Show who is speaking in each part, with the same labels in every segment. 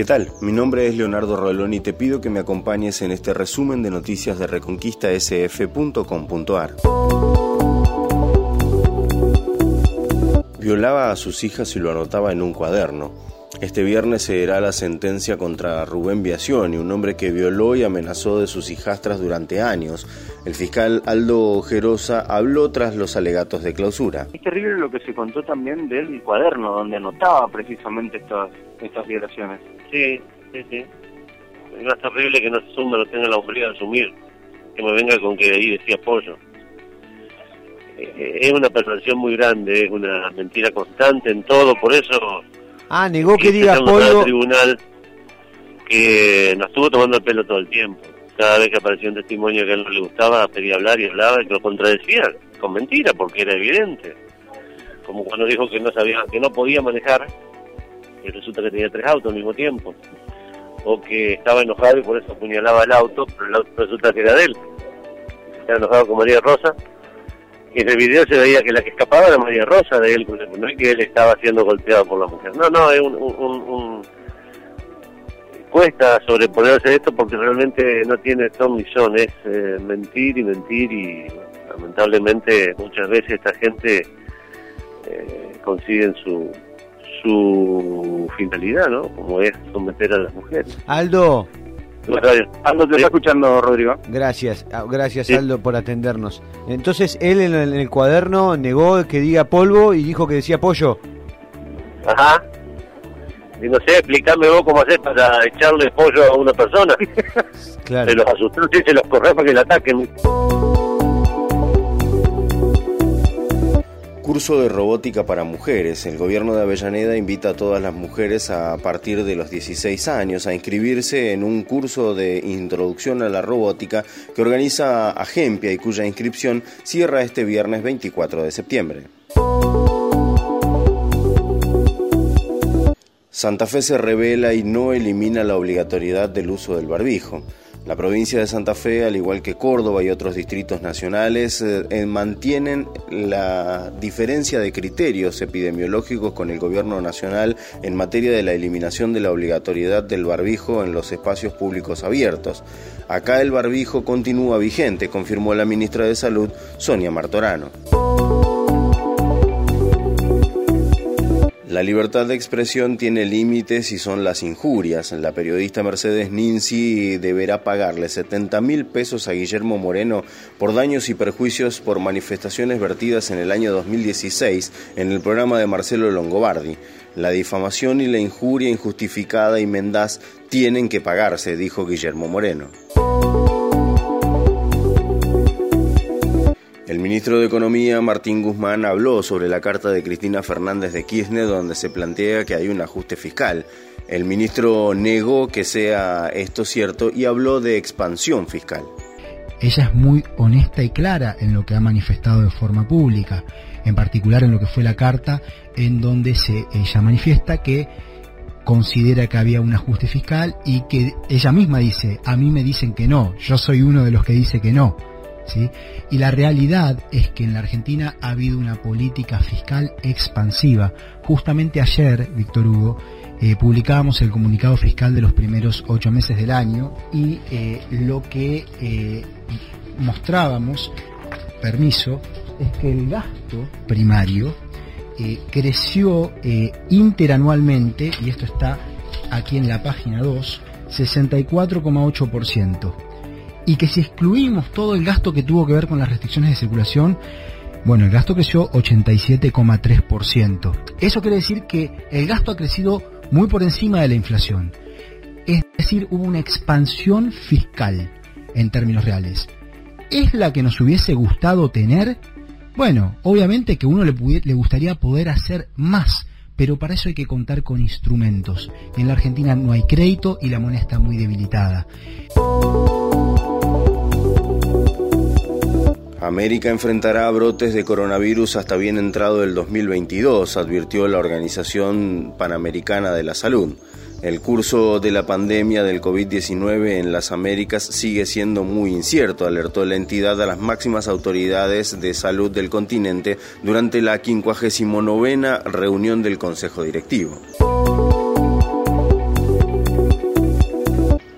Speaker 1: ¿Qué tal? Mi nombre es Leonardo Rolón y te pido que me acompañes en este resumen de noticias de reconquistasf.com.ar. Violaba a sus hijas y lo anotaba en un cuaderno. Este viernes se dará la sentencia contra Rubén Biacioni, un hombre que violó y amenazó de sus hijastras durante años. El fiscal Aldo Gerosa habló tras los alegatos de clausura.
Speaker 2: Es terrible lo que se contó también del cuaderno, donde anotaba precisamente estas, estas violaciones.
Speaker 3: Sí, sí, sí. Es más terrible que no asume, no tenga la hombría de asumir, que me venga con que ahí decía pollo. Eh, es una perversión muy grande, es una mentira constante en todo, por eso...
Speaker 4: Ah, negó que diga pollo...
Speaker 3: tribunal que nos estuvo tomando el pelo todo el tiempo. Cada vez que aparecía un testimonio que a él no le gustaba, pedía hablar y hablaba y que lo contradecía con mentira, porque era evidente. Como cuando dijo que no sabía, que no podía manejar y resulta que tenía tres autos al mismo tiempo, o que estaba enojado y por eso apuñalaba el auto, pero el auto resulta que era de él. Estaba enojado con María Rosa, en el video se veía que la que escapaba era María Rosa de él, no es que él estaba siendo golpeado por la mujer. No, no, es un, cuesta sobreponerse esto porque realmente no tiene son ni son, es eh, mentir y mentir y lamentablemente muchas veces esta gente eh, consiguen su, su finalidad, ¿no? Como es someter a las mujeres.
Speaker 4: Aldo.
Speaker 2: Aldo, te está escuchando, Rodrigo.
Speaker 4: Gracias, ah, gracias Aldo por atendernos. Entonces, él en el, cuaderno negó que diga polvo y dijo que decía pollo.
Speaker 3: Ajá. Y no sé, explícame vos cómo haces para echarle pollo a una persona. claro. Se los asustó, se los corre para que le ataquen.
Speaker 1: Curso de robótica para mujeres. El gobierno de Avellaneda invita a todas las mujeres a partir de los 16 años a inscribirse en un curso de introducción a la robótica que organiza Agempia y cuya inscripción cierra este viernes 24 de septiembre. Santa Fe se revela y no elimina la obligatoriedad del uso del barbijo. La provincia de Santa Fe, al igual que Córdoba y otros distritos nacionales, eh, eh, mantienen la diferencia de criterios epidemiológicos con el gobierno nacional en materia de la eliminación de la obligatoriedad del barbijo en los espacios públicos abiertos. Acá el barbijo continúa vigente, confirmó la ministra de Salud, Sonia Martorano. La libertad de expresión tiene límites y son las injurias. La periodista Mercedes Ninzi deberá pagarle 70 mil pesos a Guillermo Moreno por daños y perjuicios por manifestaciones vertidas en el año 2016 en el programa de Marcelo Longobardi. La difamación y la injuria injustificada y mendaz tienen que pagarse, dijo Guillermo Moreno. El ministro de Economía, Martín Guzmán, habló sobre la carta de Cristina Fernández de Kirchner donde se plantea que hay un ajuste fiscal. El ministro negó que sea esto cierto y habló de expansión fiscal.
Speaker 5: Ella es muy honesta y clara en lo que ha manifestado de forma pública, en particular en lo que fue la carta en donde se, ella manifiesta que considera que había un ajuste fiscal y que ella misma dice, a mí me dicen que no, yo soy uno de los que dice que no. Y la realidad es que en la Argentina ha habido una política fiscal expansiva. Justamente ayer, Víctor Hugo, eh, publicábamos el comunicado fiscal de los primeros ocho meses del año y eh, lo que eh, mostrábamos, permiso, es que el gasto primario creció interanualmente, y esto está aquí en la página 2, 64,8% y que si excluimos todo el gasto que tuvo que ver con las restricciones de circulación, bueno, el gasto creció 87,3%. Eso quiere decir que el gasto ha crecido muy por encima de la inflación. Es decir, hubo una expansión fiscal en términos reales. ¿Es la que nos hubiese gustado tener? Bueno, obviamente que uno le, le gustaría poder hacer más, pero para eso hay que contar con instrumentos. En la Argentina no hay crédito y la moneda está muy debilitada.
Speaker 1: América enfrentará brotes de coronavirus hasta bien entrado el 2022, advirtió la Organización Panamericana de la Salud. El curso de la pandemia del COVID-19 en las Américas sigue siendo muy incierto, alertó la entidad a las máximas autoridades de salud del continente durante la 59 reunión del Consejo Directivo.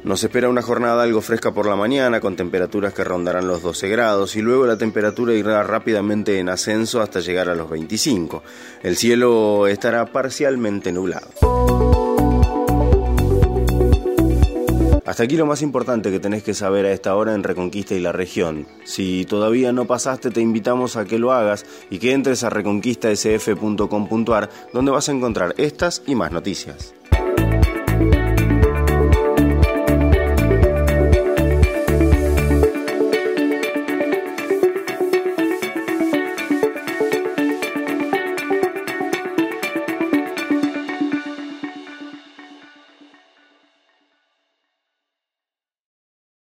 Speaker 1: Nos espera una jornada algo fresca por la mañana, con temperaturas que rondarán los 12 grados, y luego la temperatura irá rápidamente en ascenso hasta llegar a los 25. El cielo estará parcialmente nublado. Hasta aquí lo más importante que tenés que saber a esta hora en Reconquista y la región. Si todavía no pasaste, te invitamos a que lo hagas y que entres a reconquistasf.com.ar donde vas a encontrar estas y más noticias.